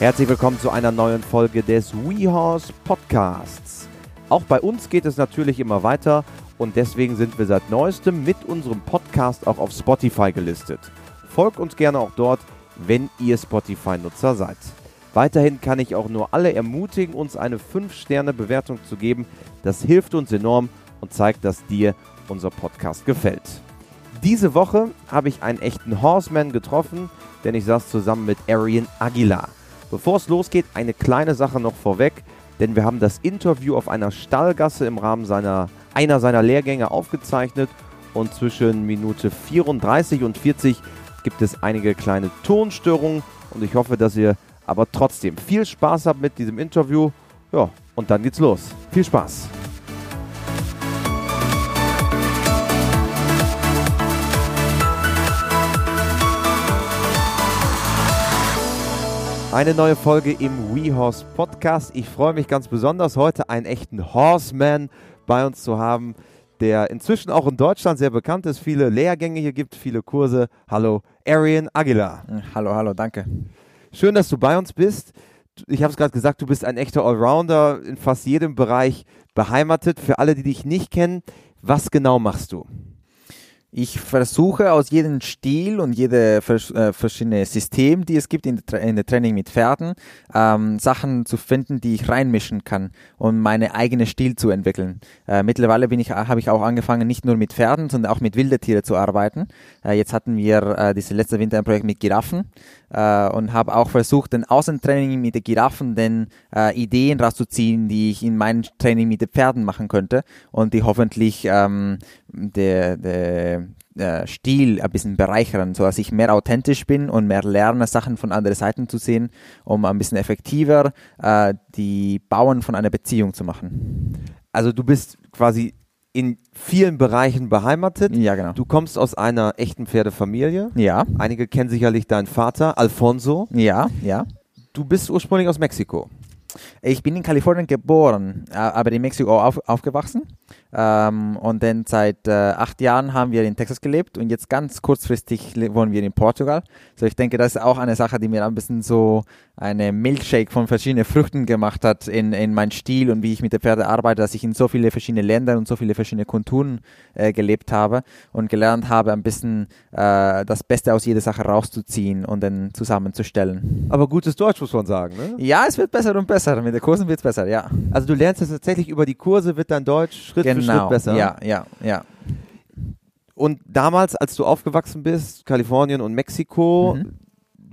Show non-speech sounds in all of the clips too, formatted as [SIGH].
Herzlich willkommen zu einer neuen Folge des WeHorse Podcasts. Auch bei uns geht es natürlich immer weiter und deswegen sind wir seit neuestem mit unserem Podcast auch auf Spotify gelistet. Folgt uns gerne auch dort, wenn ihr Spotify-Nutzer seid. Weiterhin kann ich auch nur alle ermutigen, uns eine 5-Sterne-Bewertung zu geben. Das hilft uns enorm und zeigt, dass dir unser Podcast gefällt. Diese Woche habe ich einen echten Horseman getroffen, denn ich saß zusammen mit Arian Aguilar. Bevor es losgeht, eine kleine Sache noch vorweg, denn wir haben das Interview auf einer Stallgasse im Rahmen seiner, einer seiner Lehrgänge aufgezeichnet und zwischen Minute 34 und 40 gibt es einige kleine Tonstörungen und ich hoffe, dass ihr aber trotzdem viel Spaß habt mit diesem Interview. Ja, und dann geht's los. Viel Spaß! Eine neue Folge im WeHorse Podcast. Ich freue mich ganz besonders, heute einen echten Horseman bei uns zu haben, der inzwischen auch in Deutschland sehr bekannt ist, viele Lehrgänge hier gibt, viele Kurse. Hallo, Arian Aguilar. Hallo, hallo, danke. Schön, dass du bei uns bist. Ich habe es gerade gesagt, du bist ein echter Allrounder, in fast jedem Bereich beheimatet. Für alle, die dich nicht kennen, was genau machst du? Ich versuche aus jedem Stil und jede äh, verschiedene System, die es gibt in der, in der Training mit Pferden, ähm, Sachen zu finden, die ich reinmischen kann, um meine eigene Stil zu entwickeln. Äh, mittlerweile bin ich, habe ich auch angefangen, nicht nur mit Pferden, sondern auch mit Wildetieren zu arbeiten. Äh, jetzt hatten wir äh, dieses letzte Winter ein Projekt mit Giraffen äh, und habe auch versucht, den Außentraining mit den Giraffen den äh, Ideen rauszuziehen, die ich in meinem Training mit den Pferden machen könnte und die hoffentlich ähm, der, der äh, Stil ein bisschen bereichern, so dass ich mehr authentisch bin und mehr lerne, Sachen von anderen Seiten zu sehen, um ein bisschen effektiver äh, die Bauern von einer Beziehung zu machen. Also du bist quasi in vielen Bereichen beheimatet. Ja, genau. Du kommst aus einer echten Pferdefamilie. Ja. Einige kennen sicherlich deinen Vater, Alfonso. Ja, ja. Du bist ursprünglich aus Mexiko. Ich bin in Kalifornien geboren, aber in Mexiko auf, aufgewachsen. Ähm, und dann seit äh, acht Jahren haben wir in Texas gelebt und jetzt ganz kurzfristig wohnen wir in Portugal. So ich denke, das ist auch eine Sache, die mir ein bisschen so eine Milkshake von verschiedenen Früchten gemacht hat in, in meinen Stil und wie ich mit der Pferde arbeite, dass ich in so viele verschiedene Länder und so viele verschiedene Kulturen äh, gelebt habe und gelernt habe, ein bisschen äh, das Beste aus jeder Sache rauszuziehen und dann zusammenzustellen. Aber gutes Deutsch muss man sagen, ne? Ja, es wird besser und besser. Mit den Kursen wird es besser, ja. Also du lernst jetzt tatsächlich über die Kurse, wird dein Deutsch Schritt genau. für Schritt besser. Ja, ja, ja. Und damals, als du aufgewachsen bist, Kalifornien und Mexiko, mhm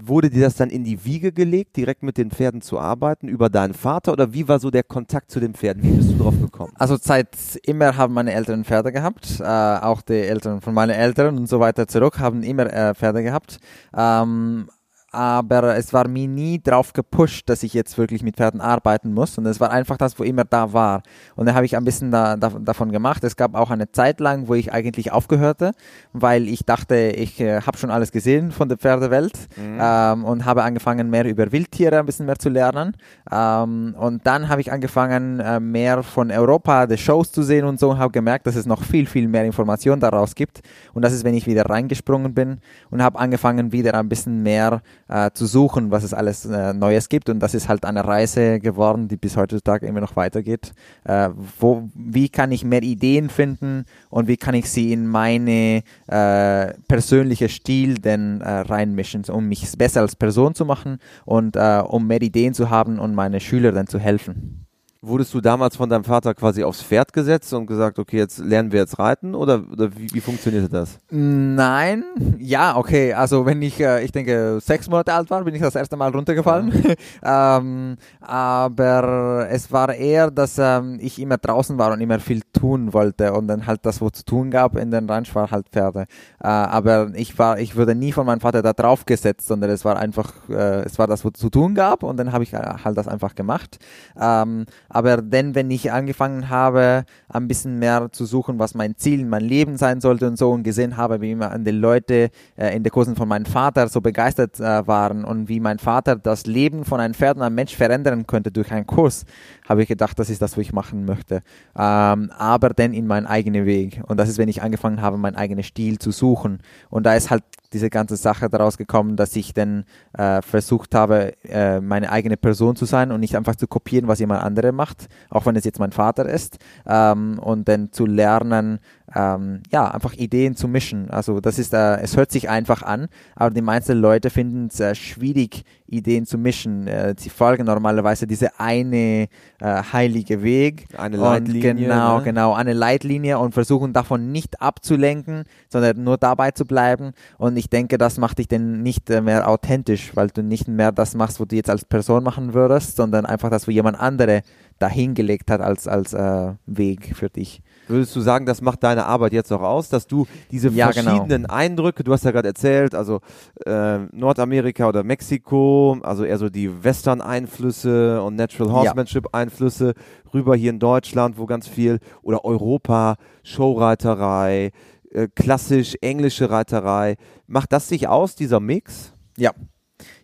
wurde dir das dann in die Wiege gelegt, direkt mit den Pferden zu arbeiten, über deinen Vater oder wie war so der Kontakt zu den Pferden? Wie bist du drauf gekommen? Also seit immer haben meine Eltern Pferde gehabt, äh, auch die Eltern von meinen Eltern und so weiter zurück haben immer äh, Pferde gehabt. Ähm, aber es war mir nie drauf gepusht, dass ich jetzt wirklich mit Pferden arbeiten muss. Und es war einfach das, wo immer da war. Und dann habe ich ein bisschen da, da, davon gemacht. Es gab auch eine Zeit lang, wo ich eigentlich aufgehörte, weil ich dachte, ich äh, habe schon alles gesehen von der Pferdewelt mhm. ähm, und habe angefangen, mehr über Wildtiere ein bisschen mehr zu lernen. Ähm, und dann habe ich angefangen, äh, mehr von Europa, die Shows zu sehen und so und habe gemerkt, dass es noch viel, viel mehr Informationen daraus gibt. Und das ist, wenn ich wieder reingesprungen bin und habe angefangen, wieder ein bisschen mehr äh, zu suchen, was es alles äh, Neues gibt. Und das ist halt eine Reise geworden, die bis heutzutage immer noch weitergeht. Äh, wo, wie kann ich mehr Ideen finden und wie kann ich sie in meine äh, persönliche Stil denn äh, reinmischen, um mich besser als Person zu machen und äh, um mehr Ideen zu haben und meine Schüler dann zu helfen. Wurdest du damals von deinem Vater quasi aufs Pferd gesetzt und gesagt, okay, jetzt lernen wir jetzt reiten oder, oder wie, wie funktionierte das? Nein, ja, okay. Also wenn ich, äh, ich denke, sechs Monate alt war, bin ich das erste Mal runtergefallen. [LAUGHS] Ähm, aber es war eher, dass ähm, ich immer draußen war und immer viel tun wollte und dann halt das, wo zu tun gab in den Ranch, war halt Pferde. Äh, aber ich war, ich wurde nie von meinem Vater da drauf gesetzt, sondern es war einfach, äh, es war das, wo zu tun gab und dann habe ich äh, halt das einfach gemacht. Ähm, aber dann, wenn ich angefangen habe, ein bisschen mehr zu suchen, was mein Ziel in meinem Leben sein sollte und so und gesehen habe, wie man die Leute äh, in den Kursen von meinem Vater so begeistert äh, waren und wie mein Vater das Leben von einem Pferd und einem Mensch verändern könnte durch einen Kurs, habe ich gedacht, das ist das, was ich machen möchte. Ähm, aber dann in meinen eigenen Weg. Und das ist, wenn ich angefangen habe, meinen eigenen Stil zu suchen. Und da ist halt diese ganze Sache daraus gekommen, dass ich dann äh, versucht habe, äh, meine eigene Person zu sein und nicht einfach zu kopieren, was jemand andere macht, auch wenn es jetzt mein Vater ist, ähm, und dann zu lernen, ähm, ja, einfach Ideen zu mischen. Also das ist, äh, es hört sich einfach an, aber die meisten Leute finden es äh, schwierig, Ideen zu mischen. Äh, sie folgen normalerweise diese eine äh, heilige Weg. Eine Leitlinie. Und genau, ne? genau, eine Leitlinie und versuchen davon nicht abzulenken, sondern nur dabei zu bleiben. Und ich denke, das macht dich dann nicht äh, mehr authentisch, weil du nicht mehr das machst, was du jetzt als Person machen würdest, sondern einfach das, wo jemand andere dahingelegt hat als, als äh, Weg für dich. Würdest du sagen, das macht deine Arbeit jetzt auch aus, dass du diese Ja, genau. verschiedenen Eindrücke, du hast ja gerade erzählt, also äh, Nordamerika oder Mexiko, also eher so die Western-Einflüsse und Natural. Horsemanship-Einflüsse, rüber hier in Deutschland, wo ganz viel, oder Europa, Showreiterei, äh, klassisch englische Reiterei. Macht das sich aus, dieser Mix? Ja.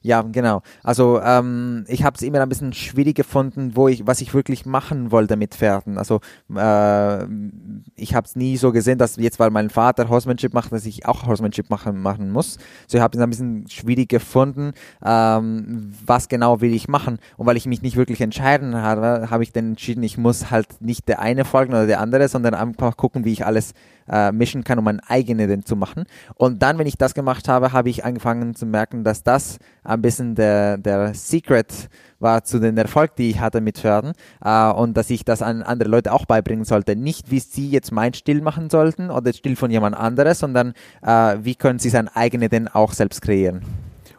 Ja, genau. Also ähm, ich habe es immer ein bisschen schwierig gefunden, wo ich, was ich wirklich machen wollte mit Pferden. Also äh, ich habe es nie so gesehen, dass jetzt, weil mein Vater Horsemanship macht, dass ich auch Horsemanship machen, machen muss. So ich habe es ein bisschen schwierig gefunden, ähm, was genau will ich machen. Und weil ich mich nicht wirklich entscheiden habe, habe ich dann entschieden, ich muss halt nicht der eine folgen oder der andere, sondern einfach gucken, wie ich alles äh, mischen kann, um mein eigenes denn zu machen. Und dann, wenn ich das gemacht habe, habe ich angefangen zu merken, dass das ein bisschen der, der Secret war zu dem Erfolg, die ich hatte mit Pferden äh, und dass ich das an andere Leute auch beibringen sollte. Nicht, wie sie jetzt mein Stil machen sollten oder den Stil von jemand anderes, sondern äh, wie können sie sein eigenes denn auch selbst kreieren.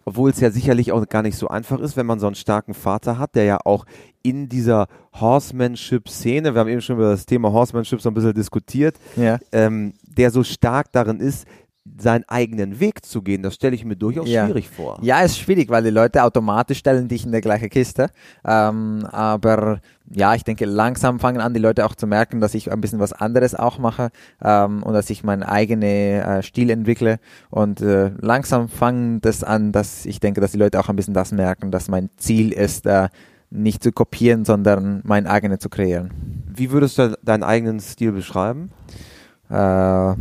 Obwohl es ja sicherlich auch gar nicht so einfach ist, wenn man so einen starken Vater hat, der ja auch in dieser Horsemanship-Szene, wir haben eben schon über das Thema Horsemanship so ein bisschen diskutiert, Ja. ähm, der so stark darin ist, seinen eigenen Weg zu gehen. Das stelle ich mir durchaus Ja. schwierig vor. Ja, ist schwierig, weil die Leute automatisch stellen dich in der gleiche Kiste. Ähm, aber ja, ich denke, langsam fangen an, die Leute auch zu merken, dass ich ein bisschen was anderes auch mache ähm, und dass ich meinen eigenen äh, Stil entwickle. Und äh, langsam fangen das an, dass ich denke, dass die Leute auch ein bisschen das merken, dass mein Ziel ist, äh, nicht zu kopieren, sondern mein eigenes zu kreieren. Wie würdest du deinen eigenen Stil beschreiben? Äh,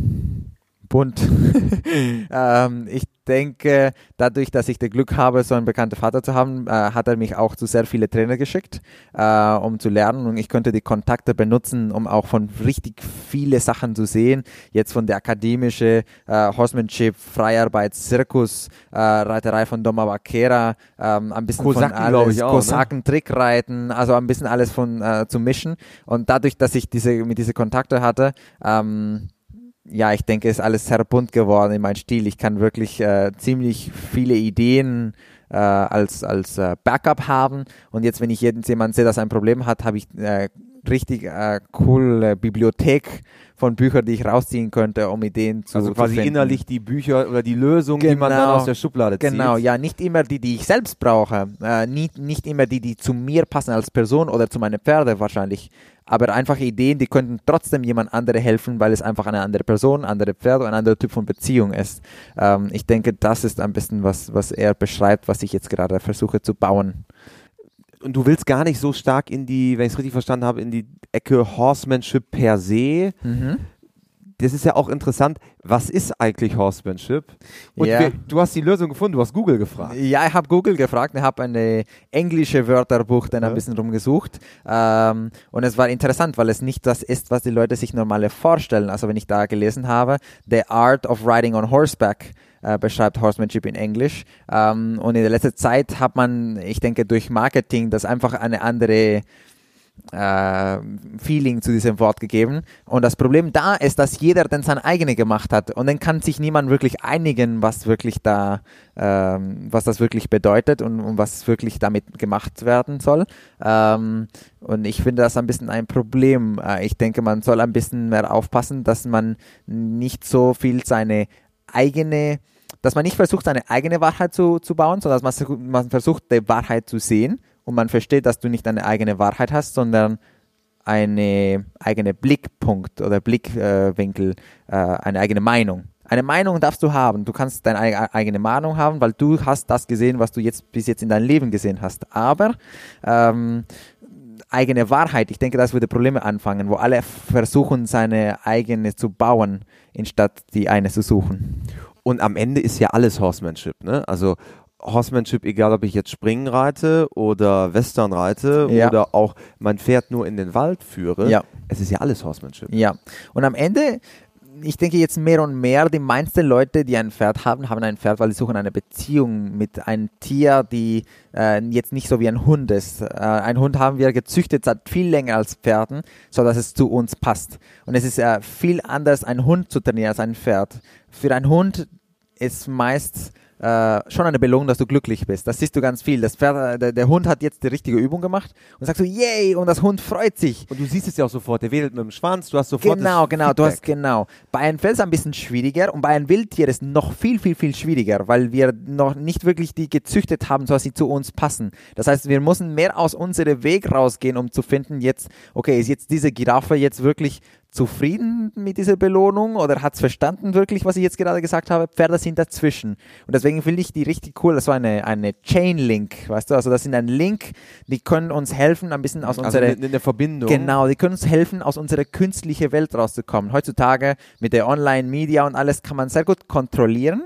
bunt. [LAUGHS] ähm, ich denke, dadurch, dass ich das Glück habe, so einen bekannten Vater zu haben, äh, hat er mich auch zu sehr viele Trainer geschickt, äh, um zu lernen. Und ich könnte die Kontakte benutzen, um auch von richtig viele Sachen zu sehen. Jetzt von der akademische äh, Horsemanship, Freiarbeit, Zirkus, äh, Reiterei von Doma Vaquera, ähm, ein bisschen Kosaken, von alles, ich auch, ne? Kosaken, Trickreiten, also ein bisschen alles von äh, zu mischen. Und dadurch, dass ich diese mit diese Kontakte hatte, ähm, ja, ich denke, ist alles sehr bunt geworden in meinem Stil. Ich kann wirklich äh, ziemlich viele Ideen äh, als, als äh, Backup haben. Und jetzt, wenn ich jeden- jemand sehe, dass ein Problem hat, habe ich äh, richtig äh, coole Bibliothek von Büchern, die ich rausziehen könnte, um Ideen zu Also zu quasi finden. innerlich die Bücher oder die Lösung, die man dann Genau. aus der Schublade zieht. Genau, ja, nicht immer die, die ich selbst brauche, äh, nicht, nicht immer die, die zu mir passen als Person oder zu meinen Pferde wahrscheinlich, aber einfach Ideen, die könnten trotzdem jemand andere helfen, weil es einfach eine andere Person, andere Pferde und ein anderer Typ von Beziehung ist. Ähm, ich denke, das ist ein bisschen was, was er beschreibt, was ich jetzt gerade versuche zu bauen. Und du willst gar nicht so stark in die, wenn ich es richtig verstanden habe, in die Ecke Horsemanship per se. Mhm. Das ist ja auch interessant. Was ist eigentlich Horsemanship? Und Ja. wir, du hast die Lösung gefunden, du hast Google gefragt. Ja, ich habe Google gefragt, ich habe eine englische Wörterbuch dann Ja. ein bisschen rumgesucht ähm, und es war interessant, weil es nicht das ist, was die Leute sich normale vorstellen. Also wenn ich da gelesen habe, The Art of Riding on Horseback äh, beschreibt Horsemanship in Englisch ähm, und in der letzten Zeit hat man, ich denke durch Marketing, das einfach eine andere äh, Feeling zu diesem Wort gegeben. Und das Problem da ist, dass jeder dann sein eigene gemacht hat. Und dann kann sich niemand wirklich einigen, was wirklich da, ähm, was das wirklich bedeutet und, und was wirklich damit gemacht werden soll. Ähm, und ich finde das ein bisschen ein Problem. Äh, ich denke, man soll ein bisschen mehr aufpassen, dass man nicht so viel seine eigene dass man nicht versucht, seine eigene Wahrheit zu, zu bauen, sondern dass man, man versucht, die Wahrheit zu sehen und man versteht, dass du nicht eine eigene Wahrheit hast, sondern eine eigene Blickpunkt oder Blickwinkel, äh, eine eigene Meinung. Eine Meinung darfst du haben. Du kannst deine eigene Meinung haben, weil du hast das gesehen, was du jetzt bis jetzt in deinem Leben gesehen hast. Aber ähm, eigene Wahrheit, ich denke, das würde Probleme anfangen, wo alle versuchen, seine eigene zu bauen, anstatt die eine zu suchen. Und am Ende ist ja alles Horsemanship, ne? Also Horsemanship, egal ob ich jetzt Springen reite oder Western reite ja. oder auch mein Pferd nur in den Wald führe. Ja. Es ist ja alles Horsemanship. Ja. Und am Ende ich denke jetzt mehr und mehr, die meisten Leute, die ein Pferd haben, haben ein Pferd, weil sie suchen eine Beziehung mit einem Tier, die äh, jetzt nicht so wie ein Hund ist. Äh, ein Hund haben wir gezüchtet seit viel länger als Pferden, so dass es zu uns passt. Und es ist äh, viel anders, einen Hund zu trainieren als ein Pferd. Für einen Hund ist meist äh, schon eine Belohnung, dass du glücklich bist. Das siehst du ganz viel. Das Pferd, äh, der, der, Hund hat jetzt die richtige Übung gemacht und sagst du, yay, und das Hund freut sich. Und du siehst es ja auch sofort, der wedelt mit dem Schwanz, du hast sofort Genau, genau, Feedback. du hast genau. Bei einem Fels ein bisschen schwieriger und bei einem Wildtier ist noch viel, viel, viel schwieriger, weil wir noch nicht wirklich die gezüchtet haben, so dass sie zu uns passen. Das heißt, wir müssen mehr aus unserem Weg rausgehen, um zu finden, jetzt, okay, ist jetzt diese Giraffe jetzt wirklich zufrieden mit dieser Belohnung oder hat es verstanden wirklich, was ich jetzt gerade gesagt habe? Pferde sind dazwischen. Und deswegen finde ich die richtig cool. Das war eine, eine Chain-Link, weißt du? Also das sind ein Link, die können uns helfen, ein bisschen aus also unserer... in der Verbindung. Genau, die können uns helfen, aus unserer künstlichen Welt rauszukommen. Heutzutage mit der Online-Media und alles kann man sehr gut kontrollieren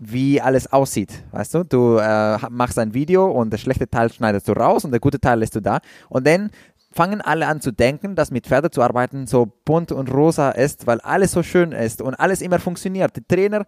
wie alles aussieht. Weißt du, du äh, machst ein Video und der schlechte Teil schneidest du raus und der gute Teil lässt du da. Und dann fangen alle an zu denken, dass mit Pferden zu arbeiten so bunt und rosa ist, weil alles so schön ist und alles immer funktioniert. Die Trainer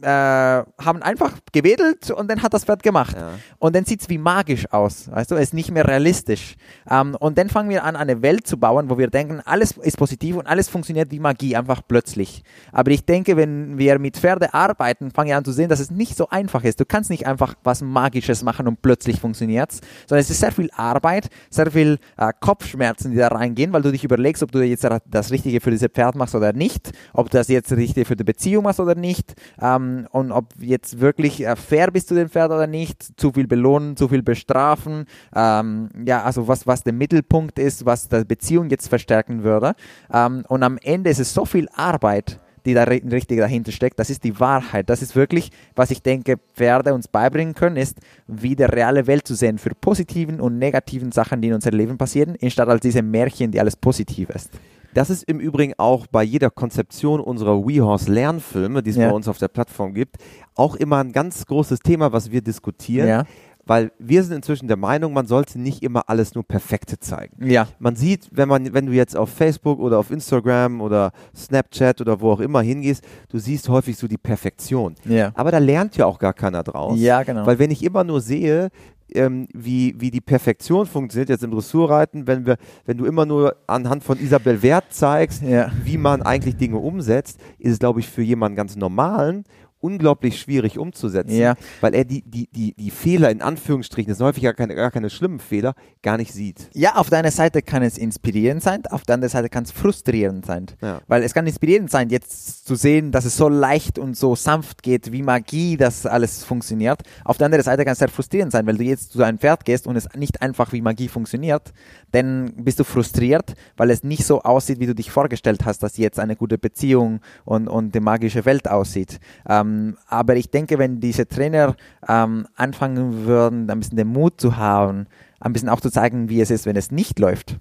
äh, haben einfach gewedelt und dann hat das Pferd gemacht. Ja. Und dann sieht es wie magisch aus. Weißt du, es ist nicht mehr realistisch. Ähm, und dann fangen wir an, eine Welt zu bauen, wo wir denken, alles ist positiv und alles funktioniert wie Magie, einfach plötzlich. Aber ich denke, wenn wir mit Pferde arbeiten, fangen wir an zu sehen, dass es nicht so einfach ist. Du kannst nicht einfach was Magisches machen und plötzlich funktioniert es, sondern es ist sehr viel Arbeit, sehr viel äh, Kopfschmerzen, die da reingehen, weil du dich überlegst, ob du jetzt das Richtige für dieses Pferd machst oder nicht, ob du das jetzt Richtige für die Beziehung machst oder nicht. Ähm, ähm, und ob jetzt wirklich äh, fair bist zu dem Pferd oder nicht, zu viel belohnen, zu viel bestrafen, ähm, ja, also was, was der Mittelpunkt ist, was der Beziehung jetzt verstärken würde. Ähm, und am Ende ist es so viel Arbeit, die da richtig dahinter steckt. Das ist die Wahrheit. Das ist wirklich, was ich denke, Pferde uns beibringen können, ist, wie die reale Welt zu sehen für positiven und negativen Sachen, die in unserem Leben passieren, anstatt als diese Märchen, die alles positiv ist. Das ist im Übrigen auch bei jeder Konzeption unserer WeHorse Lernfilme, die es ja. bei uns auf der Plattform gibt, auch immer ein ganz großes Thema, was wir diskutieren. Ja weil wir sind inzwischen der Meinung, man sollte nicht immer alles nur perfekte zeigen. Ja. Man sieht, wenn man, wenn du jetzt auf Facebook oder auf Instagram oder Snapchat oder wo auch immer hingehst, du siehst häufig so die Perfektion. Ja. Aber da lernt ja auch gar keiner draus. Ja, genau. Weil wenn ich immer nur sehe, ähm, wie, wie die Perfektion funktioniert jetzt im Dressurreiten, wenn wir, wenn du immer nur anhand von Isabel Wert zeigst, ja. wie man eigentlich Dinge umsetzt, ist es, glaube ich, für jemanden ganz normalen unglaublich schwierig umzusetzen, ja. weil er die, die, die, die Fehler in Anführungsstrichen, das sind häufig gar keine, gar keine schlimmen Fehler, gar nicht sieht. Ja, auf deiner Seite kann es inspirierend sein, auf der anderen Seite kann es frustrierend sein. Ja. Weil es kann inspirierend sein, jetzt zu sehen, dass es so leicht und so sanft geht, wie Magie das alles funktioniert. Auf der anderen Seite kann es sehr frustrierend sein, weil du jetzt zu einem Pferd gehst und es nicht einfach wie Magie funktioniert, dann bist du frustriert, weil es nicht so aussieht, wie du dich vorgestellt hast, dass jetzt eine gute Beziehung und, und die magische Welt aussieht. Ähm, ähm, aber ich denke, wenn diese Trainer ähm, anfangen würden, ein bisschen den Mut zu haben, ein bisschen auch zu zeigen, wie es ist, wenn es nicht läuft,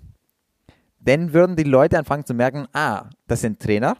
dann würden die Leute anfangen zu merken, ah, das sind Trainer,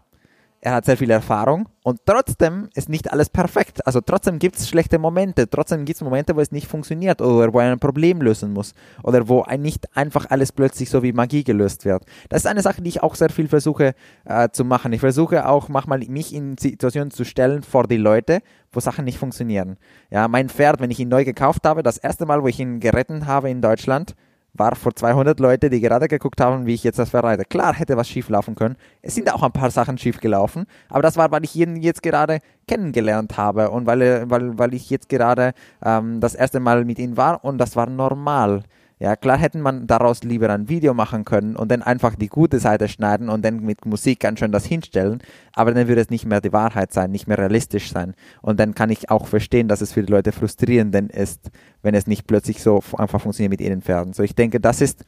er hat sehr viel Erfahrung und trotzdem ist nicht alles perfekt. Also trotzdem gibt es schlechte Momente, trotzdem gibt es Momente, wo es nicht funktioniert oder wo er ein Problem lösen muss oder wo nicht einfach alles plötzlich so wie Magie gelöst wird. Das ist eine Sache, die ich auch sehr viel versuche äh, zu machen. Ich versuche auch manchmal mich in Situationen zu stellen vor die Leute, wo Sachen nicht funktionieren. Ja, mein Pferd, wenn ich ihn neu gekauft habe, das erste Mal, wo ich ihn gerettet habe in Deutschland, war vor 200 Leute, die gerade geguckt haben, wie ich jetzt das verreite. Klar hätte was schief laufen können. Es sind auch ein paar Sachen schief gelaufen, aber das war, weil ich ihn jetzt gerade kennengelernt habe und weil, weil, weil ich jetzt gerade ähm, das erste Mal mit ihm war und das war normal. Ja, klar hätten man daraus lieber ein Video machen können und dann einfach die gute Seite schneiden und dann mit Musik ganz schön das hinstellen, aber dann würde es nicht mehr die Wahrheit sein, nicht mehr realistisch sein. Und dann kann ich auch verstehen, dass es für die Leute frustrierend ist, wenn es nicht plötzlich so einfach funktioniert mit ihren Pferden. So, ich denke, das ist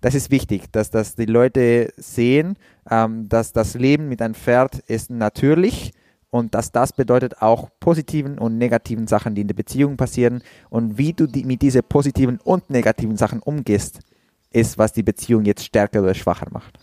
das ist wichtig, dass, dass die Leute sehen, ähm, dass das Leben mit einem Pferd ist natürlich und dass das bedeutet auch positiven und negativen Sachen, die in der Beziehung passieren und wie du die, mit diesen positiven und negativen Sachen umgehst, ist, was die Beziehung jetzt stärker oder schwacher macht.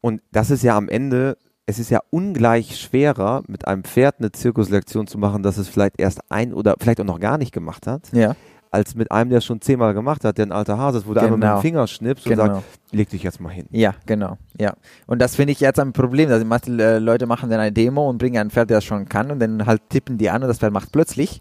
Und das ist ja am Ende, es ist ja ungleich schwerer, mit einem Pferd eine Zirkuslektion zu machen, dass es vielleicht erst ein oder vielleicht auch noch gar nicht gemacht hat. Ja als mit einem, der es schon zehnmal gemacht hat, der ein alter Hase ist, wo genau. einmal mit dem genau. Finger schnippst genau. und sagt, leg dich jetzt mal hin. Ja, genau. Ja. Und das finde ich jetzt ein Problem. Also manche äh, Leute machen dann eine Demo und bringen ein Pferd, der das schon kann und dann halt tippen die an und das Pferd macht plötzlich.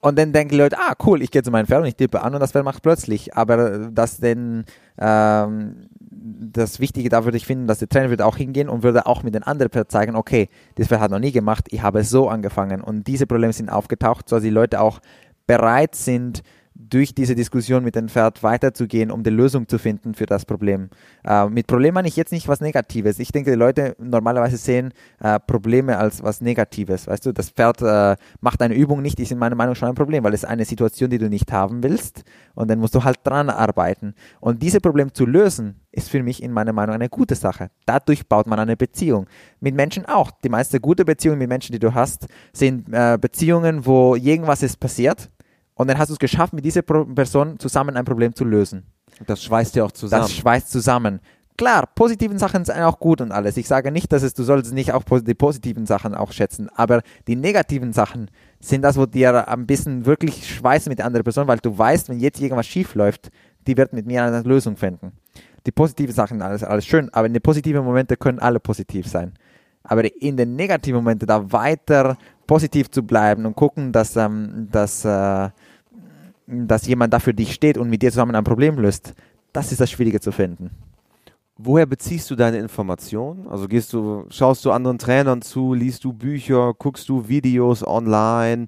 Und dann denken die Leute, ah cool, ich gehe zu meinem Pferd und ich tippe an und das Pferd macht plötzlich. Aber das denn ähm, das Wichtige da würde ich finden, dass der Trainer würde auch hingehen und würde auch mit den anderen Pferd zeigen, okay, das Pferd hat noch nie gemacht, ich habe es so angefangen und diese Probleme sind aufgetaucht, so dass die Leute auch bereit sind, durch diese Diskussion mit dem Pferd weiterzugehen, um die Lösung zu finden für das Problem. Äh, mit Problem meine ich jetzt nicht was Negatives. Ich denke, die Leute normalerweise sehen äh, Probleme als was Negatives. Weißt du, das Pferd äh, macht eine Übung nicht, ist in meiner Meinung schon ein Problem, weil es eine Situation, die du nicht haben willst und dann musst du halt dran arbeiten. Und dieses Problem zu lösen, ist für mich in meiner Meinung eine gute Sache. Dadurch baut man eine Beziehung. Mit Menschen auch. Die meisten gute Beziehungen mit Menschen, die du hast, sind äh, Beziehungen, wo irgendwas ist passiert und dann hast du es geschafft, mit dieser Person zusammen ein Problem zu lösen. Das schweißt ja auch zusammen. Das schweißt zusammen. Klar, positiven Sachen sind auch gut und alles. Ich sage nicht, dass es, du solltest nicht auch die positiven Sachen auch schätzen, aber die negativen Sachen sind das, wo dir ein bisschen wirklich schweißen mit der anderen Person, weil du weißt, wenn jetzt irgendwas schief läuft, die wird mit mir eine Lösung finden. Die positiven Sachen, alles, alles schön, aber in den positiven Momenten können alle positiv sein. Aber in den negativen Momenten da weiter positiv zu bleiben und gucken, dass, ähm, dass, äh, dass jemand dafür dich steht und mit dir zusammen ein Problem löst, das ist das Schwierige zu finden. Woher beziehst du deine Informationen? Also gehst du, schaust du anderen Trainern zu, liest du Bücher, guckst du Videos online,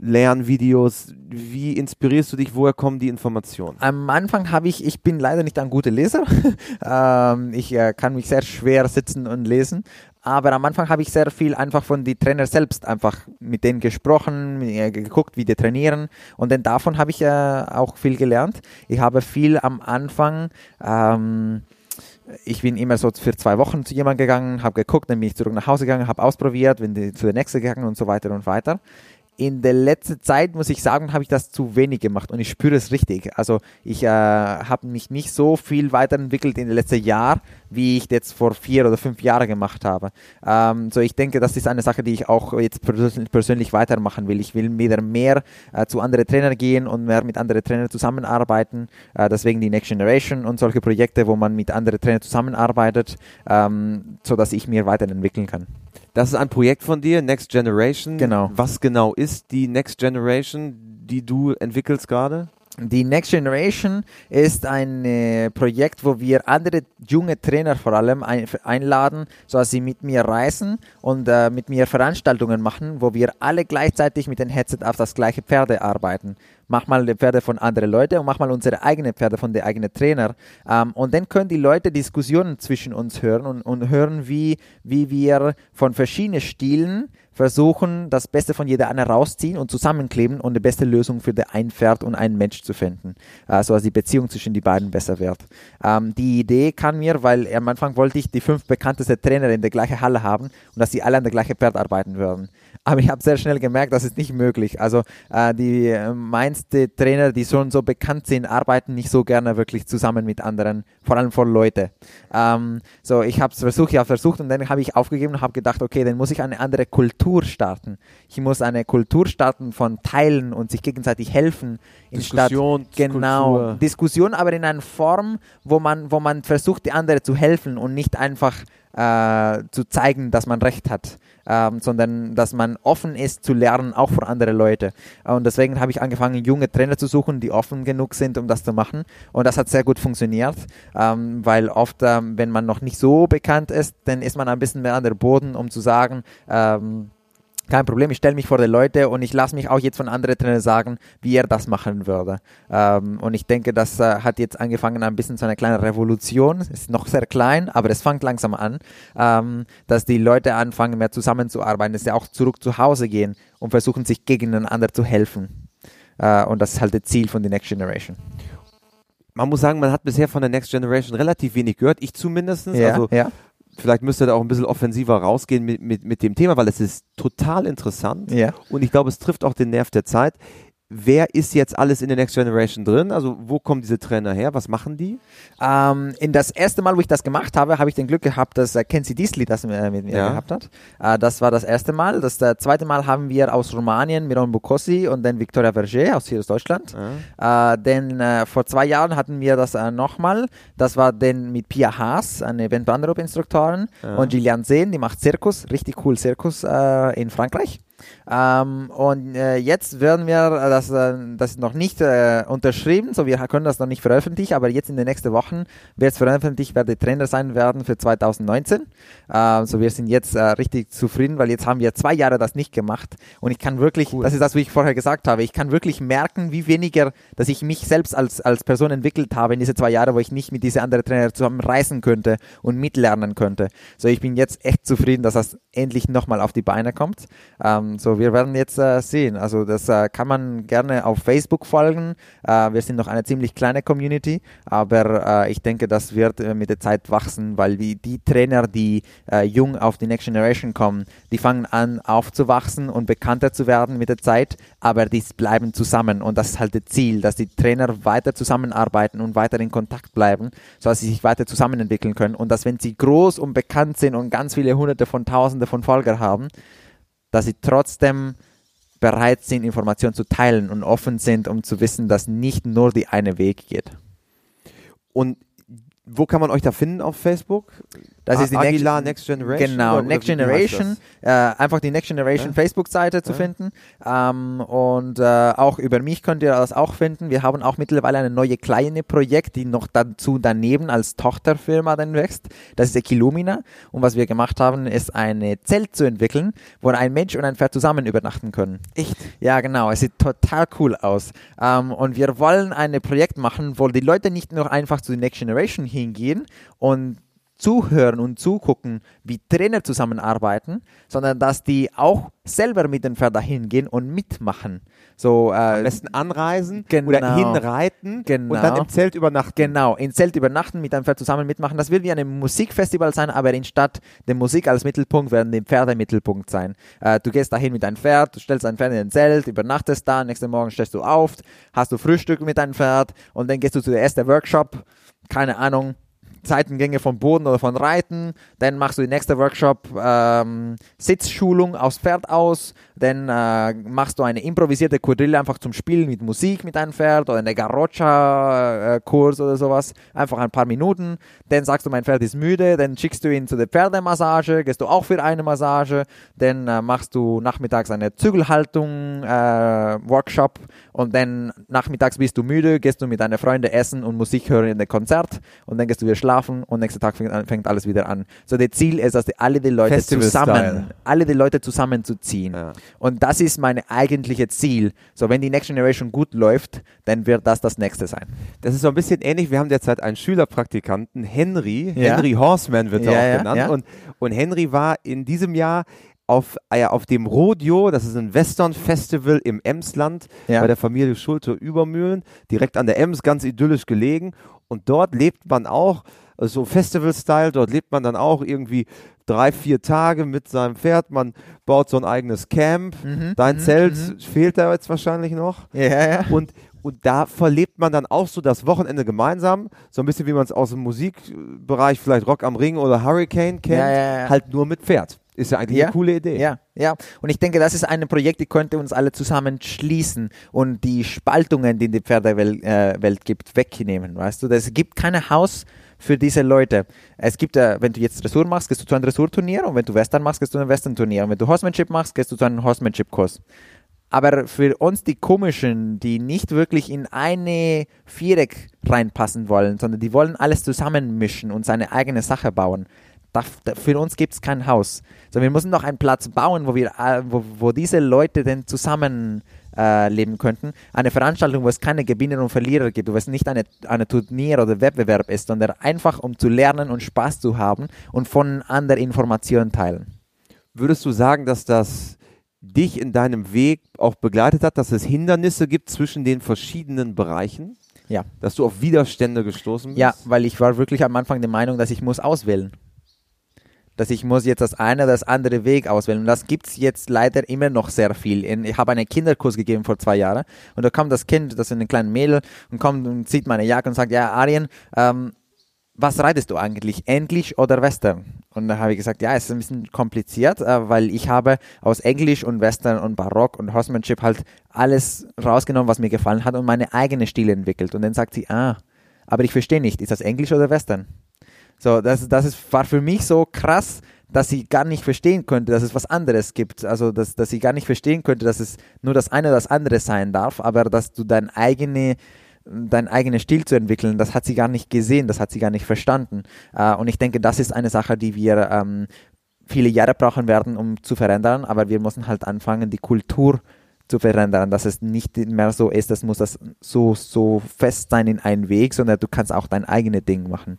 Lernvideos? Wie inspirierst du dich? Woher kommen die Informationen? Am Anfang habe ich, ich bin leider nicht ein guter Leser. [LAUGHS] ähm, ich äh, kann mich sehr schwer sitzen und lesen. Aber am Anfang habe ich sehr viel einfach von den Trainer selbst einfach mit denen gesprochen, geguckt, wie die trainieren. Und dann davon habe ich äh, auch viel gelernt. Ich habe viel am Anfang, ähm, ich bin immer so für zwei Wochen zu jemandem gegangen, habe geguckt, dann bin ich zurück nach Hause gegangen, habe ausprobiert, bin zu der nächsten gegangen und so weiter und weiter in der letzten Zeit, muss ich sagen, habe ich das zu wenig gemacht und ich spüre es richtig. Also ich äh, habe mich nicht so viel weiterentwickelt in den letzten Jahren, wie ich jetzt vor vier oder fünf Jahren gemacht habe. Ähm, so ich denke, das ist eine Sache, die ich auch jetzt persönlich weitermachen will. Ich will wieder mehr äh, zu anderen Trainern gehen und mehr mit anderen Trainern zusammenarbeiten. Äh, deswegen die Next Generation und solche Projekte, wo man mit anderen Trainern zusammenarbeitet, ähm, so dass ich mir weiterentwickeln kann. Das ist ein Projekt von dir, Next Generation. Genau. Was genau ist die Next Generation, die du entwickelst gerade? Die Next Generation ist ein äh, Projekt, wo wir andere junge Trainer vor allem ein, einladen, so dass sie mit mir reisen und äh, mit mir Veranstaltungen machen, wo wir alle gleichzeitig mit dem Headset auf das gleiche Pferde arbeiten. Mach mal die Pferde von anderen Leuten und mach mal unsere eigenen Pferde von den eigenen Trainer. Ähm, und dann können die Leute Diskussionen zwischen uns hören und, und hören, wie, wie wir von verschiedenen Stilen versuchen, das Beste von jeder anderen rausziehen und zusammenkleben und die beste Lösung für ein Pferd und einen Mensch zu finden, äh, so dass die Beziehung zwischen die beiden besser wird. Ähm, die Idee kann mir, weil am Anfang wollte ich die fünf bekanntesten Trainer in der gleichen Halle haben und dass sie alle an der gleichen Pferd arbeiten würden. Aber ich habe sehr schnell gemerkt, das ist nicht möglich. Also äh, die äh, meisten Trainer, die schon so bekannt sind, arbeiten nicht so gerne wirklich zusammen mit anderen, vor allem vor Leute. Ähm, so, ich habe es versucht, ich habe versucht und dann habe ich aufgegeben und habe gedacht, okay, dann muss ich eine andere Kultur starten. Ich muss eine Kultur starten von Teilen und sich gegenseitig helfen. Diskussion, genau, Kultur. Diskussion, aber in einer Form, wo man, wo man versucht, die andere zu helfen und nicht einfach äh, zu zeigen, dass man recht hat, ähm, sondern dass man offen ist zu lernen, auch von anderen Leuten. Und deswegen habe ich angefangen, junge Trainer zu suchen, die offen genug sind, um das zu machen. Und das hat sehr gut funktioniert, ähm, weil oft, ähm, wenn man noch nicht so bekannt ist, dann ist man ein bisschen mehr an der Boden, um zu sagen, ähm, Kein Problem, ich stelle mich vor die Leute und ich lasse mich auch jetzt von anderen Trainern sagen, wie er das machen würde. Ähm, und ich denke, das äh, hat jetzt angefangen ein bisschen so eine kleine Revolution. Ist noch sehr klein, aber es fängt langsam an, ähm, dass die Leute anfangen, mehr zusammenzuarbeiten, dass sie auch zurück zu Hause gehen und versuchen, sich gegeneinander zu helfen. Äh, und das ist halt das Ziel von der Next Generation. Man muss sagen, man hat bisher von der Next Generation relativ wenig gehört. Ich zumindest. Ja, also ja. Vielleicht müsste da auch ein bisschen offensiver rausgehen mit, mit, mit dem Thema, weil es ist total interessant. Ja. Und ich glaube, es trifft auch den Nerv der Zeit. Wer ist jetzt alles in der Next Generation drin? Also wo kommen diese Trainer her? Was machen die? Ähm, in das erste Mal, wo ich das gemacht habe, habe ich den Glück gehabt, dass äh, Kenzie Diesley das äh, mit mir Ja. gehabt hat. Äh, das war das erste Mal. Das äh, zweite Mal haben wir aus Rumänien Miron Bukossi und dann Victoria Verger aus hier aus Deutschland. Äh, denn äh, vor zwei Jahren hatten wir das äh, nochmal. Das war dann mit Pia Haas, eine Event Instruktorin und Gillian Sehn, die macht Zirkus, richtig cool Zirkus in Frankreich. Ähm, und äh, jetzt werden wir das, äh, das noch nicht äh, unterschrieben, so wir können das noch nicht veröffentlichen, aber jetzt in den nächsten Wochen wird es veröffentlicht, wer die Trainer sein werden für 2019. Äh, so wir sind jetzt äh, richtig zufrieden, weil jetzt haben wir zwei Jahre das nicht gemacht und ich kann wirklich, das ist das, wie ich vorher gesagt habe, ich kann wirklich merken, wie weniger, dass ich mich selbst als, als Person entwickelt habe in diese zwei Jahre, wo ich nicht mit diesen anderen Trainern zusammen reisen könnte und mitlernen könnte. So ich bin jetzt echt zufrieden, dass das endlich nochmal auf die Beine kommt. Ähm, so wir werden jetzt äh, sehen. Also das äh, kann man gerne auf Facebook folgen. Äh, wir sind noch eine ziemlich kleine Community, aber äh, ich denke, das wird äh, mit der Zeit wachsen, weil wie die Trainer, die äh, jung auf die Next Generation kommen, die fangen an aufzuwachsen und bekannter zu werden mit der Zeit, aber die bleiben zusammen und das ist halt das Ziel, dass die Trainer weiter zusammenarbeiten und weiter in Kontakt bleiben, sodass sie sich weiter zusammenentwickeln können und dass wenn sie groß und bekannt sind und ganz viele hunderte von tausende von Folger haben, dass sie trotzdem bereit sind, Informationen zu teilen und offen sind, um zu wissen, dass nicht nur die eine Weg geht. Und wo kann man euch da finden auf Facebook? Das ist die Next- Aguilar Next, Generation. Genau, oder- Next oder Generation, äh, einfach die Next Generation Ja. Facebook-Seite zu Ja. finden. Ähm, und äh, auch über mich könnt ihr das auch finden. Wir haben auch mittlerweile eine neue kleine Projekt, die noch dazu daneben als Tochterfirma dann wächst. Das ist Equilumina. Und was wir gemacht haben, ist ein Zelt zu entwickeln, wo ein Mensch und ein Pferd zusammen übernachten können. Echt? Ja, genau. Es sieht total cool aus. Ähm, und wir wollen ein Projekt machen, wo die Leute nicht nur einfach zu Next Generation hingehen und zuhören und zugucken, wie Trainer zusammenarbeiten, sondern dass die auch selber mit den Pferden hingehen und mitmachen. So, Am äh, besten anreisen Genau. oder hinreiten Genau. und dann im Zelt übernachten. Genau, in Zelt übernachten, mit einem Pferd zusammen mitmachen. Das wird wie ein Musikfestival sein, aber in statt der Musik als Mittelpunkt werden die Pferde Mittelpunkt sein. Äh, du gehst dahin mit deinem Pferd, du stellst dein Pferd in ein Zelt, übernachtest da, nächsten Morgen stehst du auf, hast du Frühstück mit deinem Pferd und dann gehst du zu der ersten Workshop, keine Ahnung, Seitengänge vom Boden oder von Reiten, dann machst du die nächste Workshop ähm, Sitzschulung aufs Pferd aus, dann äh, machst du eine improvisierte Quadrille einfach zum Spielen mit Musik mit deinem Pferd oder eine Garrocha-Kurs oder sowas, einfach ein paar Minuten, dann sagst du, mein Pferd ist müde, dann schickst du ihn zu der Pferdemassage, gehst du auch für eine Massage, dann äh, machst du nachmittags eine Zügelhaltung äh, und dann nachmittags bist du müde, gehst du mit deinen Freunden essen und Musik hören in der Konzert. Und dann gehst du wieder schlafen und nächsten Tag fängt, fängt alles wieder an. So das Ziel ist, dass die, alle die Leute Festival-Style. zusammen, alle die Leute zusammenzuziehen. Ja. Und das ist mein eigentliches Ziel. So wenn die Next Generation gut läuft, dann wird das das nächste sein. Das ist so ein bisschen ähnlich. Wir haben derzeit einen Schülerpraktikanten, Henry. Ja. Henry Horseman wird er Ja, auch genannt. Und, und Henry war in diesem Jahr auf, äh, auf dem Rodeo, das ist ein Western-Festival im Emsland Ja. bei der Familie Schulte-Übermühlen, direkt an der Ems, ganz idyllisch gelegen. Und dort lebt man auch, äh, so Festival-Style, dort lebt man dann auch irgendwie drei, vier Tage mit seinem Pferd. Man baut so ein eigenes Camp. Mhm, Dein mhm, Zelt mhm. fehlt da jetzt wahrscheinlich noch. Ja, ja. Und, und da verlebt man dann auch so das Wochenende gemeinsam, so ein bisschen wie man es aus dem Musikbereich, vielleicht Rock am Ring oder Hurricane kennt, Ja, ja, ja. halt nur mit Pferd. Ist ja eigentlich Ja, eine coole Idee. Ja, ja. Und ich denke, das ist ein Projekt, die könnte uns alle zusammen schließen und die Spaltungen, die in der Pferdewelt äh, gibt, wegnehmen. Weißt du, es gibt kein Haus für diese Leute. Es gibt, äh, wenn du jetzt Dressur machst, gehst du zu einem Dressurturnier und wenn du Western machst, gehst du zu einem Western-Turnier und wenn du Horsemanship machst, gehst du zu einem Horsemanship-Kurs. Aber für uns die Komischen, die nicht wirklich in eine Viereck reinpassen wollen, sondern die wollen alles zusammenmischen und seine eigene Sache bauen, Da, da, für uns gibt es kein Haus. So, wir müssen noch einen Platz bauen, wo, wir, äh, wo, wo diese Leute denn zusammen äh, leben könnten. Eine Veranstaltung, wo es keine Gewinner und Verlierer gibt, wo es nicht eine, eine Turnier oder Wettbewerb ist, sondern einfach um zu lernen und Spaß zu haben und voneinander Informationen teilen. Würdest du sagen, dass das dich in deinem Weg auch begleitet hat, dass es Hindernisse gibt zwischen den verschiedenen Bereichen? Ja. Dass du auf Widerstände gestoßen bist? Ja, weil ich war wirklich am Anfang der Meinung, dass ich muss auswählen. Dass ich muss jetzt das eine oder das andere Weg auswählen. Und das gibt es jetzt leider immer noch sehr viel. Ich habe einen Kinderkurs gegeben vor zwei Jahren und da kommt das Kind, das ist ein kleines Mädel, und kommt und sieht meine Jacke und sagt, ja, Arjen, ähm, was reitest du eigentlich? Englisch oder Western? Und da habe ich gesagt, ja, es ist ein bisschen kompliziert, äh, weil ich habe aus Englisch und Western und Barock und Horsemanship halt alles rausgenommen, was mir gefallen hat und meine eigene Stile entwickelt. Und dann sagt sie, ah, aber ich verstehe nicht, ist das Englisch oder Western? So, das, das ist, war für mich so krass, dass sie gar nicht verstehen könnte, dass es was anderes gibt. Also, dass, dass sie gar nicht verstehen könnte, dass es nur das eine oder das andere sein darf, aber dass du dein eigene dein eigenes Stil zu entwickeln, das hat sie gar nicht gesehen, das hat sie gar nicht verstanden. Äh, und ich denke, das ist eine Sache, die wir ähm, viele Jahre brauchen werden, um zu verändern, aber wir müssen halt anfangen, die Kultur zu verändern, dass es nicht mehr so ist, das muss das so, so fest sein in einen Weg, sondern du kannst auch dein eigenes Ding machen.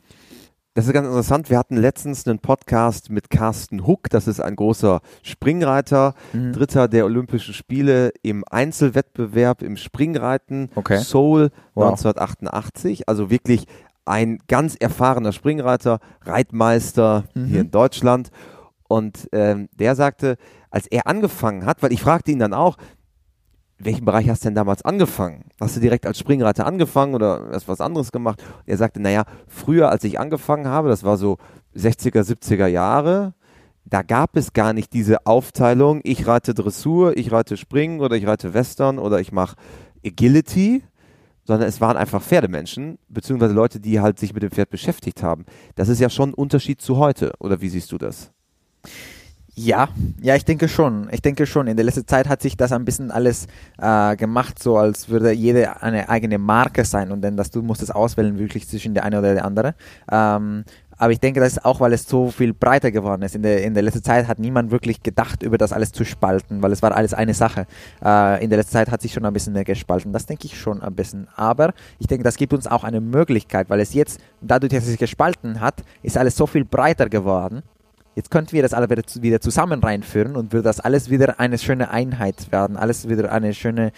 Das ist ganz interessant. Wir hatten letztens einen Podcast mit Carsten Huck. Das ist ein großer Springreiter, mhm. Dritter der Olympischen Spiele im Einzelwettbewerb im Springreiten. Okay. Seoul wow. 1988. Also wirklich ein ganz erfahrener Springreiter, Reitmeister mhm. hier in Deutschland. Und ähm, der sagte, als er angefangen hat, weil ich fragte ihn dann auch, welchen Bereich hast du denn damals angefangen? Hast du direkt als Springreiter angefangen oder hast du was anderes gemacht? Und er sagte, naja, früher, als ich angefangen habe, das war so 60er, 70er Jahre, da gab es gar nicht diese Aufteilung, ich reite Dressur, ich reite Springen oder ich reite Western oder ich mache Agility, sondern es waren einfach Pferdemenschen, beziehungsweise Leute, die halt sich mit dem Pferd beschäftigt haben. Das ist ja schon ein Unterschied zu heute, oder wie siehst du das? Ja, ja, ich denke schon. Ich denke schon. In der letzten Zeit hat sich das ein bisschen alles äh, gemacht, so als würde jede eine eigene Marke sein und dann, dass du musst es auswählen wirklich zwischen der eine oder der andere. Ähm, aber ich denke, das ist auch, weil es so viel breiter geworden ist. In der, in der letzten Zeit hat niemand wirklich gedacht, über das alles zu spalten, weil es war alles eine Sache. Äh, in der letzten Zeit hat sich schon ein bisschen mehr gespalten. Das denke ich schon ein bisschen. Aber ich denke, das gibt uns auch eine Möglichkeit, weil es jetzt, dadurch, dass es sich gespalten hat, ist alles so viel breiter geworden Jetzt könnten wir das alle wieder, zusammen reinführen und würde das alles wieder eine schöne Einheit werden, alles wieder eine schöne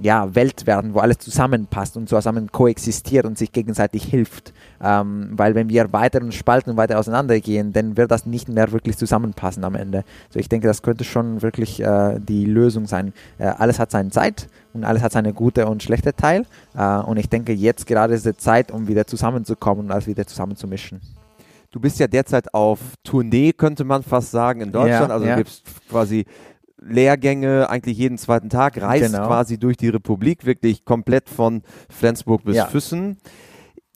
ja, Welt werden, wo alles zusammenpasst und zusammen koexistiert und sich gegenseitig hilft. Ähm, weil wenn wir weiter und spalten und weiter auseinandergehen, dann wird das nicht mehr wirklich zusammenpassen am Ende. So ich denke, das könnte schon wirklich äh, die Lösung sein. Äh, alles hat seine Zeit und alles hat seine gute und schlechte Teil. Äh, und ich denke, jetzt gerade ist die Zeit, um wieder zusammenzukommen und alles wieder zusammenzumischen. Du bist ja derzeit auf Tournee, könnte man fast sagen, in Deutschland. Ja, also ja. du gibst quasi Lehrgänge eigentlich jeden zweiten Tag, reist Genau. quasi durch die Republik, wirklich komplett von Flensburg bis Ja. Füssen.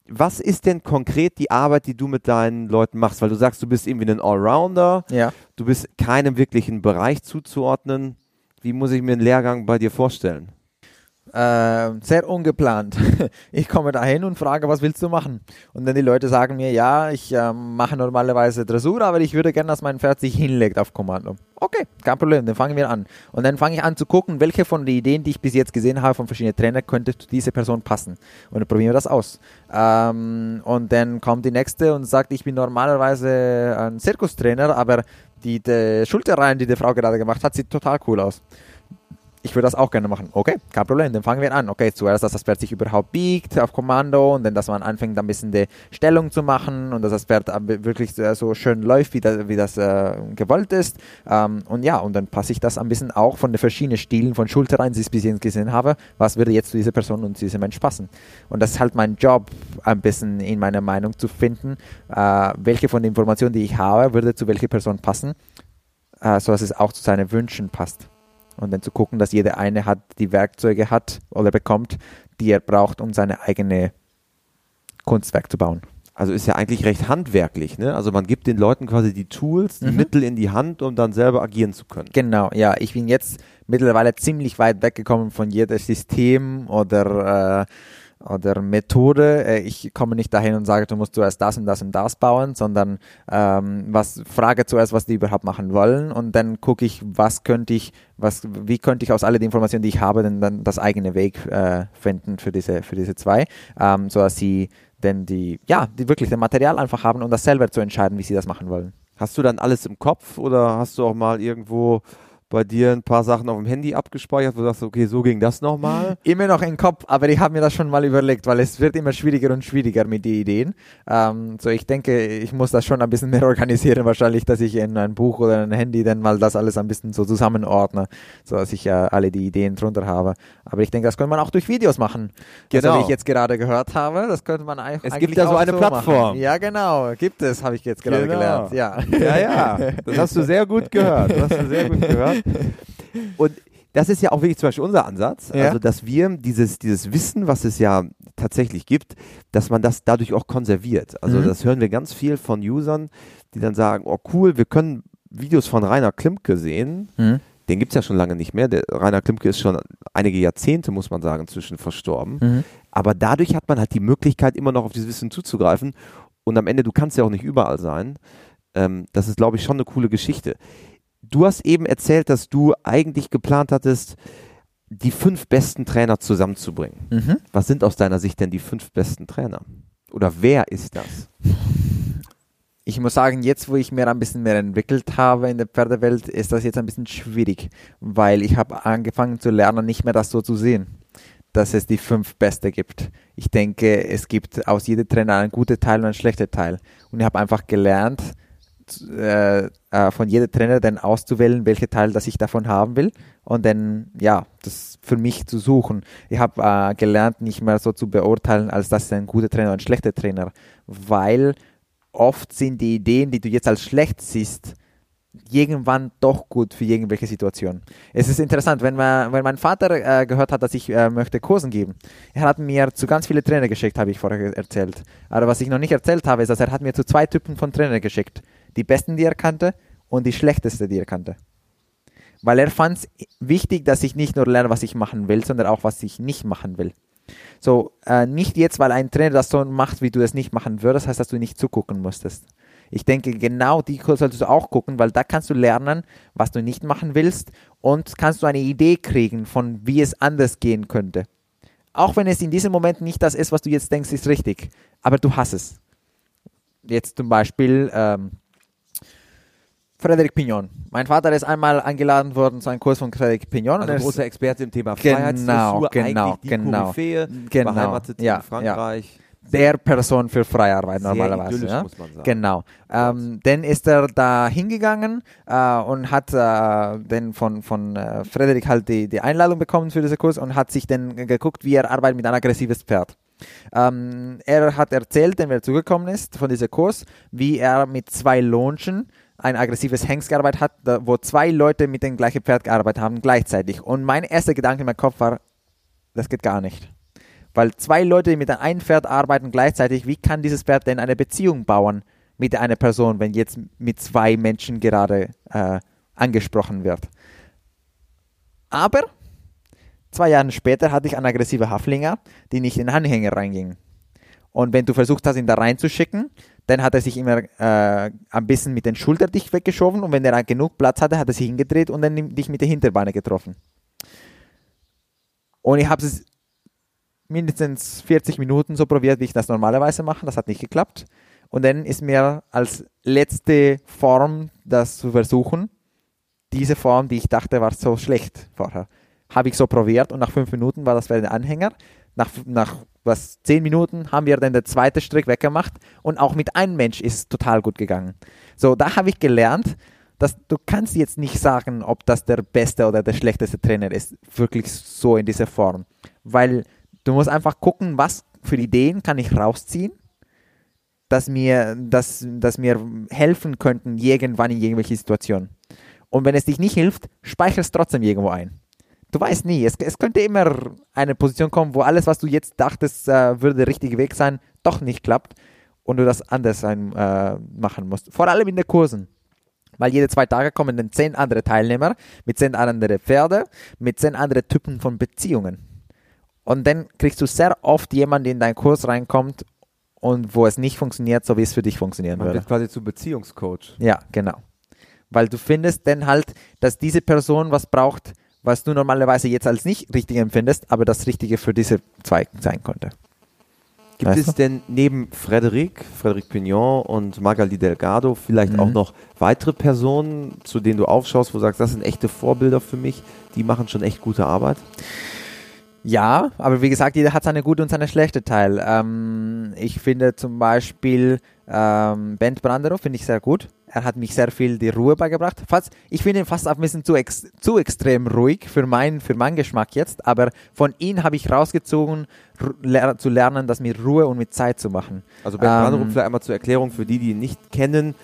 Was ist denn konkret die Arbeit, die du mit deinen Leuten machst? Weil du sagst, du bist irgendwie ein Allrounder, Ja. du bist keinem wirklichen Bereich zuzuordnen. Wie muss ich mir einen Lehrgang bei dir vorstellen? Äh, sehr ungeplant. [LAUGHS] Ich komme dahin und frage, was willst du machen? Und dann die Leute sagen mir, ja, ich äh, mache normalerweise Dressur, aber ich würde gerne, dass mein Pferd sich hinlegt auf Kommando. Okay, kein Problem, dann fangen wir an. Und dann fange ich an zu gucken, welche von den Ideen, die ich bis jetzt gesehen habe von verschiedenen Trainern, könnte zu dieser Person passen. Und dann probieren wir das aus. Ähm, und dann kommt die nächste und sagt, ich bin normalerweise ein Zirkustrainer, aber die, die Schulterreihen, die die Frau gerade gemacht hat, sieht total cool aus ich würde das auch gerne machen. Okay, kein Problem, dann fangen wir an. Okay, zuerst, dass das Pferd sich überhaupt biegt auf Kommando und dann, dass man anfängt, ein bisschen die Stellung zu machen und dass das Pferd wirklich so schön läuft, wie das, wie das äh, gewollt ist. Ähm, und ja, und dann passe ich das ein bisschen auch von den verschiedenen Stilen von Schulterreihen, die ich bis jetzt gesehen habe, was würde jetzt zu dieser Person und zu diesem Mensch passen. Und das ist halt mein Job, ein bisschen in meiner Meinung zu finden, äh, welche von den Informationen, die ich habe, würde zu welcher Person passen, äh, so dass es auch zu seinen Wünschen passt und dann zu gucken, dass jeder eine hat, die Werkzeuge hat oder bekommt, die er braucht, um seine eigene Kunstwerk zu bauen. Also ist ja eigentlich recht handwerklich, ne? Also man gibt den Leuten quasi die Tools, die Mhm. Mittel in die Hand, um dann selber agieren zu können. Genau, ja, ich bin jetzt mittlerweile ziemlich weit weggekommen von jedem System oder oder Methode. Äh, ich komme nicht dahin und sage, du musst zuerst das und das und das bauen, sondern ähm, was frage zuerst, was die überhaupt machen wollen und dann gucke ich, was könnte ich, was, wie könnte ich aus all den Informationen, die ich habe, denn dann das eigene Weg äh, finden für diese, für diese zwei, ähm, so dass sie denn die, ja, die wirklich das Material einfach haben, um das selber zu entscheiden, wie sie das machen wollen. Hast du dann alles im Kopf oder hast du auch mal irgendwo bei dir ein paar Sachen auf dem Handy abgespeichert, wo du sagst, okay, so ging das nochmal? Immer noch im Kopf, aber ich habe mir das schon mal überlegt, weil es wird immer schwieriger und schwieriger mit den Ideen. Ähm, so, ich denke, ich muss das schon ein bisschen [LAUGHS] mehr organisieren, wahrscheinlich, dass ich in ein Buch oder ein Handy dann mal das alles ein bisschen so zusammenordne, so dass ich äh, alle die Ideen drunter habe. Aber ich denke, das könnte man auch durch Videos machen. Genau. Also, wie ich jetzt gerade gehört habe, das könnte man eigentlich Es gibt ja so eine so Plattform. Machen. Ja, genau, gibt es, habe ich jetzt gerade genau. gelernt. Ja. ja, ja, das hast du sehr gut gehört. Das hast du sehr gut gehört. Und das ist ja auch wirklich zum Beispiel unser Ansatz, ja. also dass wir dieses, dieses Wissen, was es ja tatsächlich gibt, dass man das dadurch auch konserviert. Also mhm. das hören wir ganz viel von Usern, die dann sagen, oh cool, wir können Videos von Rainer Klimke sehen. Mhm. Den gibt es ja schon lange nicht mehr. Der Rainer Klimke ist schon einige Jahrzehnte, muss man sagen, inzwischen verstorben. Mhm. Aber dadurch hat man halt die Möglichkeit, immer noch auf dieses Wissen zuzugreifen. Und am Ende, du kannst ja auch nicht überall sein. Ähm, das ist, glaube ich, schon eine coole Geschichte. Du hast eben erzählt, dass du eigentlich geplant hattest, die fünf besten Trainer zusammenzubringen. Mhm. Was sind aus deiner Sicht denn die fünf besten Trainer? Oder wer ist das? Ich muss sagen, jetzt wo ich mir ein bisschen mehr entwickelt habe in der Pferdewelt, ist das jetzt ein bisschen schwierig, weil ich habe angefangen zu lernen, nicht mehr das so zu sehen, dass es die fünf Beste gibt. Ich denke, es gibt aus jedem Trainer einen guten Teil und einen schlechten Teil. Und ich habe einfach gelernt, äh, äh, von jedem Trainer dann auszuwählen, welche Teil das ich davon haben will und dann ja das für mich zu suchen. Ich habe äh, gelernt, nicht mehr so zu beurteilen, als das ist ein guter Trainer oder ein schlechter Trainer, weil oft sind die Ideen, die du jetzt als schlecht siehst, irgendwann doch gut für irgendwelche Situationen. Es ist interessant, wenn, man, wenn mein Vater äh, gehört hat, dass ich äh, möchte Kursen geben, er hat mir zu ganz viele Trainer geschickt, habe ich vorher erzählt. Aber was ich noch nicht erzählt habe, ist, dass er hat mir zu zwei Typen von Trainer geschickt. Die besten, die er kannte und die schlechtesten, die er kannte. Weil er fand es wichtig, dass ich nicht nur lerne, was ich machen will, sondern auch, was ich nicht machen will. So, äh, nicht jetzt, weil ein Trainer das so macht, wie du es nicht machen würdest, heißt, dass du nicht zugucken musstest. Ich denke, genau die solltest du auch gucken, weil da kannst du lernen, was du nicht machen willst und kannst du eine Idee kriegen von, wie es anders gehen könnte. Auch wenn es in diesem Moment nicht das ist, was du jetzt denkst, ist richtig, aber du hast es. Jetzt zum Beispiel ähm, Frederik Pignon. Mein Vater ist einmal eingeladen worden zu einem Kurs von Frederik Pignon. Also großer Experte im Thema Freiheitsdressur, genau, genau, die genau, Koryphäe, genau, beheimatet ja, in Frankreich. Ja der Person für Freiarbeit Sehr normalerweise. Ja? Genau. Ähm, dann ist er da hingegangen äh, und hat äh, dann von, von äh, Frederik halt die, die Einladung bekommen für diesen Kurs und hat sich dann geguckt, wie er arbeitet mit einem aggressives Pferd. Ähm, er hat erzählt, wenn er zugekommen ist von diesem Kurs, wie er mit zwei Launchen ein aggressives Hengst gearbeitet hat, wo zwei Leute mit dem gleichen Pferd gearbeitet haben gleichzeitig. Und mein erster Gedanke in meinem Kopf war, das geht gar nicht. Weil zwei Leute, mit einem Pferd arbeiten gleichzeitig, wie kann dieses Pferd denn eine Beziehung bauen mit einer Person, wenn jetzt mit zwei Menschen gerade äh, angesprochen wird? Aber zwei Jahre später hatte ich einen aggressiven Haflinger, die nicht in den Anhänger reinging. Und wenn du versucht hast, ihn da reinzuschicken, dann hat er sich immer äh, ein bisschen mit den Schultern dicht weggeschoben und wenn er genug Platz hatte, hat er sich hingedreht und dann dich mit der Hinterbeine getroffen. Und ich habe es mindestens 40 Minuten so probiert, wie ich das normalerweise mache. Das hat nicht geklappt. Und dann ist mir als letzte Form, das zu versuchen, diese Form, die ich dachte, war so schlecht vorher, habe ich so probiert und nach fünf Minuten war das für den Anhänger. Nach, nach was zehn Minuten haben wir dann den zweiten Strick weggemacht und auch mit einem Mensch ist es total gut gegangen. So, da habe ich gelernt, dass du kannst jetzt nicht sagen, ob das der beste oder der schlechteste Trainer ist, wirklich so in dieser Form, weil Du musst einfach gucken, was für Ideen kann ich rausziehen, dass mir, dass, dass mir helfen könnten irgendwann in irgendwelche Situationen. Und wenn es dich nicht hilft, speicher es trotzdem irgendwo ein. Du weißt nie, es, es könnte immer eine Position kommen, wo alles, was du jetzt dachtest, äh, würde der richtige Weg sein, doch nicht klappt und du das anders ein, äh, machen musst. Vor allem in den Kursen. Weil jede zwei Tage kommen dann zehn andere Teilnehmer mit zehn anderen Pferde, mit zehn anderen Typen von Beziehungen. Und dann kriegst du sehr oft jemanden, der in deinen Kurs reinkommt und wo es nicht funktioniert, so wie es für dich funktionieren Man würde. wird quasi zu Beziehungscoach. Ja, genau. Weil du findest dann halt, dass diese Person was braucht, was du normalerweise jetzt als nicht richtig empfindest, aber das Richtige für diese zwei sein konnte. Gibt Weißt es denn neben Frederik, Frederik Pignon und Magali Delgado vielleicht Mhm. auch noch weitere Personen, zu denen du aufschaust, wo du sagst, das sind echte Vorbilder für mich, die machen schon echt gute Arbeit? Ja, aber wie gesagt, jeder hat seine gute und seine schlechte Teil. Ähm, ich finde zum Beispiel ähm, Bent Brandero finde ich sehr gut. Er hat mich sehr viel die Ruhe beigebracht. Fast, ich finde ihn fast ein bisschen zu, ex, zu extrem ruhig für, mein, für meinen Geschmack jetzt, aber von ihm habe ich rausgezogen, ler zu lernen, das mit Ruhe und mit Zeit zu machen. Also Ben Ähm, vielleicht einmal zur Erklärung für die, die ihn nicht kennen,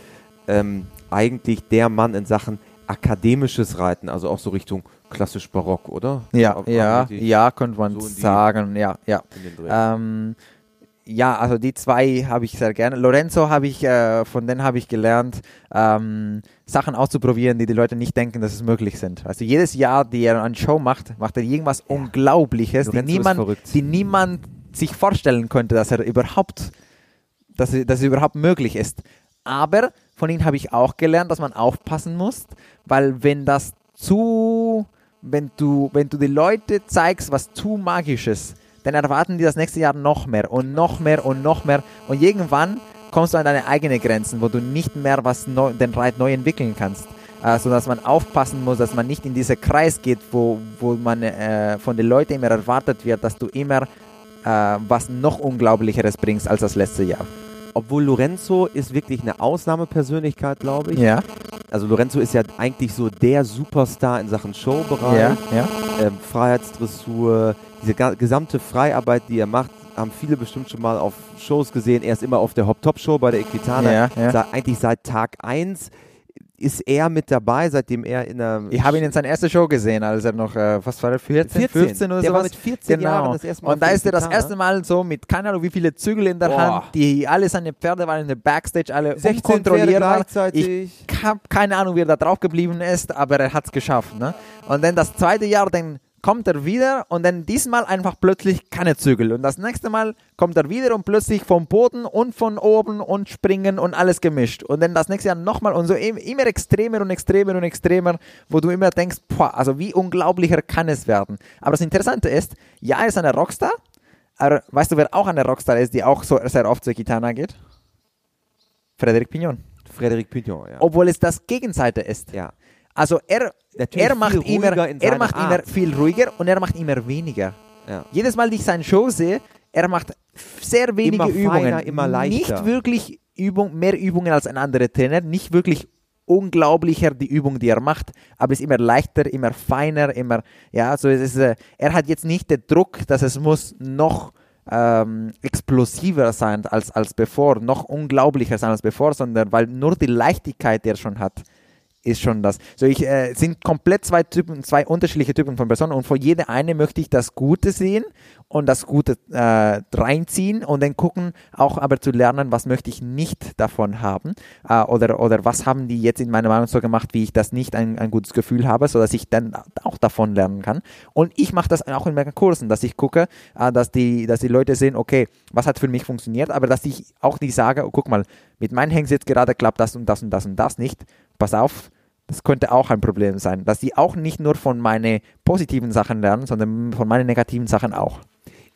ähm, eigentlich der Mann in Sachen akademisches Reiten, also auch so Richtung klassisch barock, oder? Ja, ja, ja, könnte man so sagen, ja, ja. Ähm, ja, also die zwei habe ich sehr gerne. Lorenzo habe ich, äh, von denen habe ich gelernt, ähm, Sachen auszuprobieren, die die Leute nicht denken, dass es möglich sind. Also jedes Jahr, die er eine Show macht, macht er irgendwas Unglaubliches, die Lorenzo niemand, die niemand sich vorstellen könnte, dass er überhaupt, dass, dass es überhaupt möglich ist. Aber von ihm habe ich auch gelernt, dass man aufpassen muss, weil wenn das zu, wenn du, wenn du die Leute zeigst, was zu magisch ist, dann erwarten die das nächste Jahr noch mehr und noch mehr und noch mehr und irgendwann kommst du an deine eigenen Grenzen, wo du nicht mehr was neu, den Reit neu entwickeln kannst. Äh, so dass man aufpassen muss, dass man nicht in diesen Kreis geht, wo, wo man äh, von den Leuten immer erwartet wird, dass du immer äh, was noch Unglaublicheres bringst als das letzte Jahr. Obwohl Lorenzo ist wirklich eine Ausnahmepersönlichkeit, glaube ich. Ja, Also Lorenzo ist ja eigentlich so der Superstar in Sachen Showbereich, ja, ja. ähm, Freiheitsdressur, diese gesamte Freiarbeit, die er macht, haben viele bestimmt schon mal auf Shows gesehen. Er ist immer auf der Hop-Top-Show bei der Equitana. Ja, ja. Eigentlich seit Tag 1 ist er mit dabei, seitdem er in der... Ich habe ihn in seiner ersten Show gesehen, als er noch, äh, was war er, 14, 14, 15 oder der sowas. war mit 14 genau. Jahren das erste Mal Und da der ist er das erste Mal so mit, keine Ahnung, wie viele Zügel in der Boah. Hand, die alle seine Pferde waren in der Backstage, alle 16 Pferde unkontrollierbar. gleichzeitig. Ich habe keine Ahnung, wie er da drauf geblieben ist, aber er hat es geschafft. Ne? Und dann das zweite Jahr, dann kommt er wieder und dann diesmal einfach plötzlich keine Zügel. Und das nächste Mal kommt er wieder und plötzlich vom Boden und von oben und springen und alles gemischt. Und dann das nächste Jahr nochmal und so im- immer extremer und extremer und extremer, wo du immer denkst, boah, also wie unglaublicher kann es werden. Aber das Interessante ist, ja, er ist eine Rockstar, aber weißt du, wer auch eine Rockstar ist, die auch so sehr oft zur Gitana geht? Frederik Pignon. Frederik Pignon, ja. Obwohl es das Gegenseite ist. ja. Also er, Natürlich er macht, immer, er macht immer Art. viel ruhiger und er macht immer weniger. ja. Jedes Mal, die ich seine Show sehe, er macht sehr wenige Immer Übungen. feiner, immer leichter. Nicht wirklich Übung, mehr Übungen als ein anderer Trainer, nicht wirklich unglaublicher die Übung, die er macht, aber es ist immer leichter, immer feiner, immer, ja, so es ist, äh, er hat jetzt nicht den Druck, dass es muss noch ähm, explosiver sein als, als bevor, noch unglaublicher sein als bevor, sondern weil nur die Leichtigkeit, die er schon hat, ist schon das. So, ich äh, sind komplett zwei Typen, zwei unterschiedliche Typen von Personen und vor jeder eine möchte ich das Gute sehen und das Gute äh, reinziehen und dann gucken, auch aber zu lernen, was möchte ich nicht davon haben äh, oder, oder was haben die jetzt in meiner Meinung so gemacht, wie ich das nicht ein, ein gutes Gefühl habe, so dass ich dann auch davon lernen kann. Und ich mache das auch in meinen Kursen, dass ich gucke, äh, dass die, dass die Leute sehen, okay, was hat für mich funktioniert, aber dass ich auch nicht sage, oh, guck mal, mit meinen Hengst jetzt gerade klappt das und das und das und das nicht. Pass auf, das könnte auch ein Problem sein, dass die auch nicht nur von meinen positiven Sachen lernen, sondern von meinen negativen Sachen auch.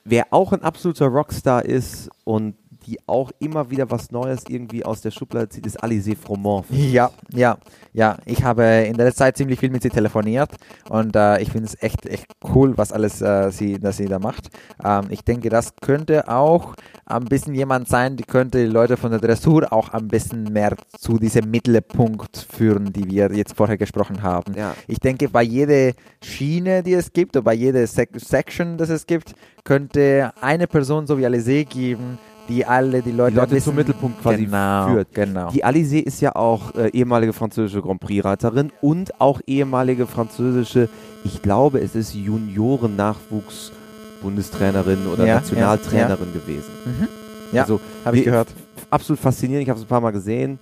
Wer auch ein absoluter Rockstar ist und die auch immer wieder was Neues irgendwie aus der Schublade zieht, ist Alizé Fromont. Ja, ja, ja. Ich habe in der letzten Zeit ziemlich viel mit sie telefoniert und äh, ich finde es echt, echt cool, was alles äh, sie, dass sie da macht. Ähm, ich denke, das könnte auch ein bisschen jemand sein, die könnte die Leute von der Dressur auch ein bisschen mehr zu diesem Mittelpunkt führen, die wir jetzt vorher gesprochen haben. Ja. Ich denke, bei jeder Schiene, die es gibt, oder bei jeder Sek Section, das es gibt, könnte eine Person so wie Alizé geben, die alle die Leute, Die Leute ein zum Mittelpunkt quasi genau, führt. Genau. Die Alizé ist ja auch äh, ehemalige französische Grand Prix-Reiterin und auch ehemalige französische, ich glaube, es ist Junioren-Nachwuchs-Bundestrainerin oder Ja, Nationaltrainerin gewesen. Mhm. Ja, also, habe ich gehört. Absolut faszinierend, ich habe es ein paar Mal gesehen.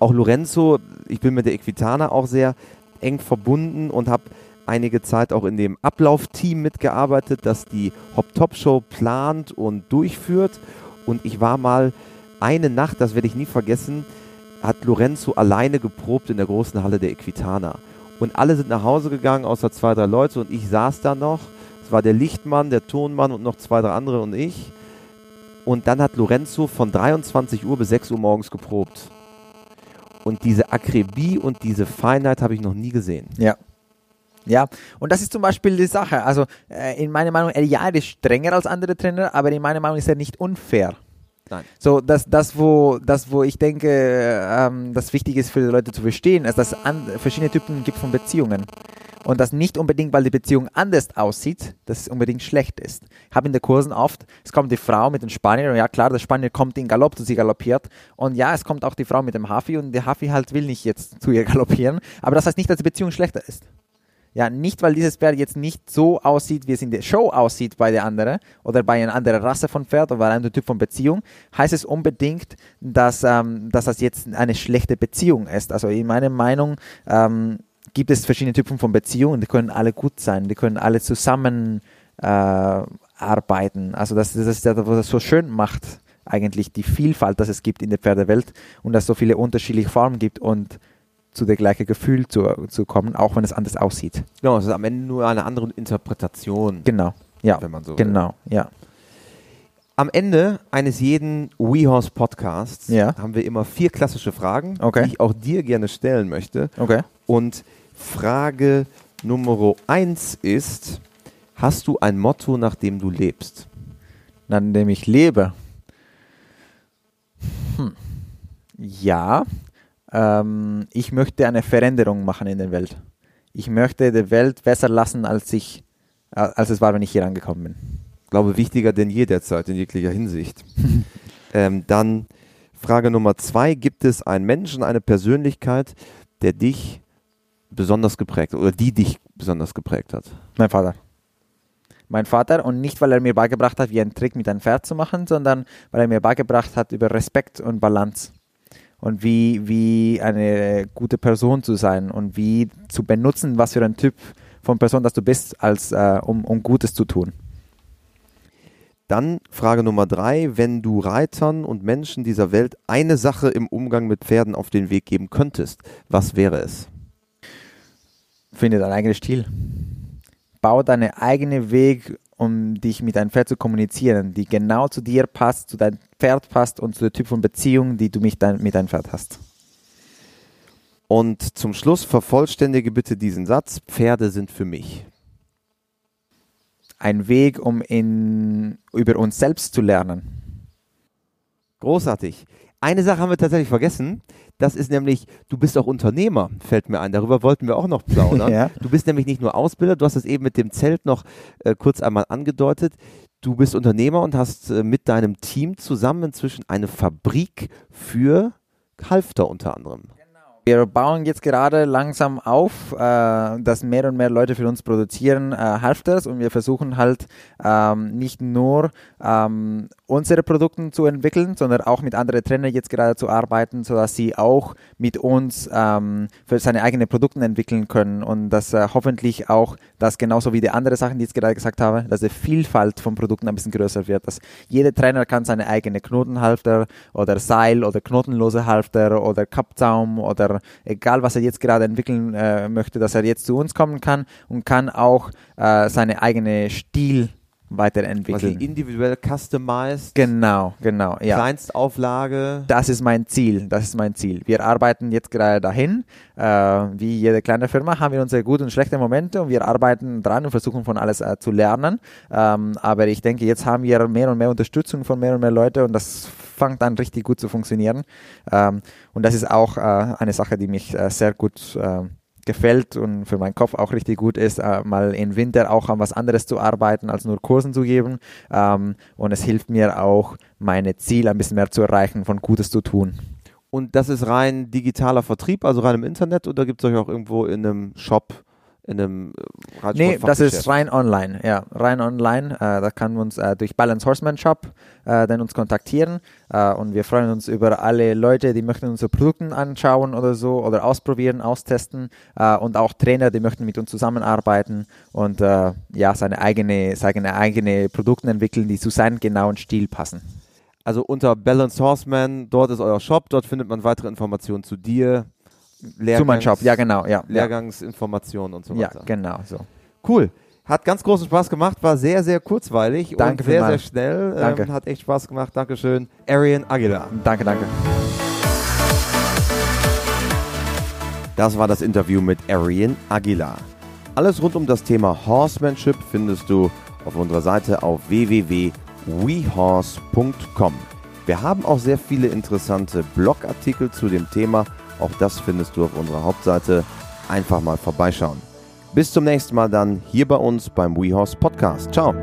Auch Lorenzo, ich bin mit der Equitana auch sehr eng verbunden und habe einige Zeit auch in dem Ablaufteam mitgearbeitet, das die Hop-Top-Show plant und durchführt. Und ich war mal eine Nacht, das werde ich nie vergessen, hat Lorenzo alleine geprobt in der großen Halle der Equitana. Und alle sind nach Hause gegangen, außer zwei, drei Leute. Und ich saß da noch. Es war der Lichtmann, der Tonmann und noch zwei, drei andere und ich. Und dann hat Lorenzo von 23 Uhr bis 6 Uhr morgens geprobt. Und diese Akribie und diese Feinheit habe ich noch nie gesehen. Ja. Ja, und das ist zum Beispiel die Sache. Also äh, in meiner Meinung, ja, er ist strenger als andere Trainer, aber in meiner Meinung ist er nicht unfair. Nein. So, das, das, wo, das, wo ich denke, ähm, das wichtig ist für die Leute zu verstehen, ist, dass es verschiedene Typen gibt von Beziehungen. Und das nicht unbedingt, weil die Beziehung anders aussieht, dass es unbedingt schlecht ist. Ich habe in den Kursen oft, es kommt die Frau mit dem Spanier und ja klar, der Spanier kommt in Galopp, zu sie galoppiert. Und ja, es kommt auch die Frau mit dem Hafi und der Hafi halt will nicht jetzt zu ihr galoppieren. Aber das heißt nicht, dass die Beziehung schlechter ist. Ja, nicht weil dieses Pferd jetzt nicht so aussieht, wie es in der Show aussieht bei der anderen oder bei einer anderen Rasse von Pferd oder bei einem Typ von Beziehung, heißt es unbedingt, dass, ähm, dass das jetzt eine schlechte Beziehung ist. Also in meiner Meinung ähm, gibt es verschiedene Typen von Beziehungen, die können alle gut sein, die können alle zusammen äh, arbeiten. Also das, das ist das, was das so schön macht, eigentlich die Vielfalt, dass es gibt in der Pferdewelt und dass es so viele unterschiedliche Formen gibt und zu der gleichen Gefühl zu, zu kommen, auch wenn es anders aussieht. Genau, es ist am Ende nur eine andere Interpretation. Genau, ja. Wenn man so will. genau, ja. Am Ende eines jeden WeHorse Podcasts Ja. haben wir immer vier klassische Fragen, Okay. die ich auch dir gerne stellen möchte. Okay. Und Frage Nummer eins ist: Hast du ein Motto, nach dem du lebst? An dem ich lebe. Hm. Ja, ähm, ich möchte eine Veränderung machen in der Welt. Ich möchte die Welt besser lassen, als ich, äh, als es war, wenn ich hier angekommen bin. Ich glaube, wichtiger denn je derzeit in jeglicher Hinsicht. [LAUGHS] ähm, dann Frage Nummer zwei: Gibt es einen Menschen, eine Persönlichkeit, der dich besonders geprägt hat oder die dich besonders geprägt hat? Mein Vater. Mein Vater und nicht, weil er mir beigebracht hat, wie einen Trick mit einem Pferd zu machen, sondern weil er mir beigebracht hat über Respekt und Balance und wie, wie eine gute Person zu sein und wie zu benutzen, was für ein Typ von Person das du bist, als äh, um, um Gutes zu tun. Dann Frage Nummer drei, wenn du Reitern und Menschen dieser Welt eine Sache im Umgang mit Pferden auf den Weg geben könntest, was wäre es? Finde deinen eigenen Stil. Bau deinen eigenen Weg, um dich mit deinem Pferd zu kommunizieren, die genau zu dir passt, zu deinem Pferd passt und zu der Typ von Beziehung, die du mit, dein, mit deinem Pferd hast. Und zum Schluss vervollständige bitte diesen Satz, Pferde sind für mich. Ein Weg, um in, über uns selbst zu lernen. Großartig. Eine Sache haben wir tatsächlich vergessen. Das ist nämlich, du bist auch Unternehmer, fällt mir ein. Darüber wollten wir auch noch plaudern. [LAUGHS] Ja. Du bist nämlich nicht nur Ausbilder, du hast es eben mit dem Zelt noch äh, kurz einmal angedeutet. Du bist Unternehmer und hast äh, mit deinem Team zusammen inzwischen eine Fabrik für Halfter unter anderem. Wir bauen jetzt gerade langsam auf, äh, dass mehr und mehr Leute für uns produzieren äh, Halfters und wir versuchen halt ähm, nicht nur ähm, unsere Produkte zu entwickeln, sondern auch mit anderen Trainern jetzt gerade zu arbeiten, sodass sie auch mit uns ähm, für seine eigenen Produkte entwickeln können und dass äh, hoffentlich auch das genauso wie die anderen Sachen, die ich jetzt gerade gesagt habe, dass die Vielfalt von Produkten ein bisschen größer wird, dass jeder Trainer kann seine eigene Knotenhalfter oder Seil oder knotenlose Halfter oder Kappzaum oder egal was er jetzt gerade entwickeln äh, möchte, dass er jetzt zu uns kommen kann und kann auch äh, seine eigene Stil Also weiterentwickeln. individuell customized, genau, genau, ja. Kleinstauflage. Das ist mein Ziel, das ist mein Ziel. Wir arbeiten jetzt gerade dahin. Äh, wie jede kleine Firma haben wir unsere guten und schlechten Momente und wir arbeiten dran und versuchen von alles äh, zu lernen. Ähm, aber ich denke, jetzt haben wir mehr und mehr Unterstützung von mehr und mehr Leuten und das fängt an richtig gut zu funktionieren. Ähm, und das ist auch äh, eine Sache, die mich äh, sehr gut äh, gefällt und für meinen Kopf auch richtig gut ist, äh, mal im Winter auch an was anderes zu arbeiten, als nur Kursen zu geben. Ähm, und es hilft mir auch, meine Ziele ein bisschen mehr zu erreichen, von Gutes zu tun. Und das ist rein digitaler Vertrieb, also rein im Internet oder gibt es euch auch irgendwo in einem Shop in einem äh, Reitsport Nee, das ist rein online, ja, rein online. Äh, da kann man uns äh, durch Balance Horseman Shop äh, dann uns kontaktieren äh, und wir freuen uns über alle Leute, die möchten unsere Produkte anschauen oder so oder ausprobieren, austesten äh, und auch Trainer, die möchten mit uns zusammenarbeiten und ja, seine eigene, seine eigene Produkte entwickeln, die zu seinem genauen Stil passen. Also unter Balance Horseman, dort ist euer Shop, dort findet man weitere Informationen zu dir, Lehrgangs, zu meinem ja genau, ja. Lehrgangsinformationen und so weiter. Ja, genau, so. Cool. Hat ganz großen Spaß gemacht, war sehr, sehr kurzweilig danke und sehr, sehr schnell. Danke. Ähm, hat echt Spaß gemacht. Dankeschön. Arian Aguilar. Danke, danke. Das war das Interview mit Arian Aguilar. Alles rund um das Thema Horsemanship findest du auf unserer Seite auf www.wehorse.com. Wir haben auch sehr viele interessante Blogartikel zu dem Thema auch das findest du auf unserer Hauptseite. Einfach mal vorbeischauen. Bis zum nächsten Mal dann hier bei uns beim WeHorse Podcast. Ciao.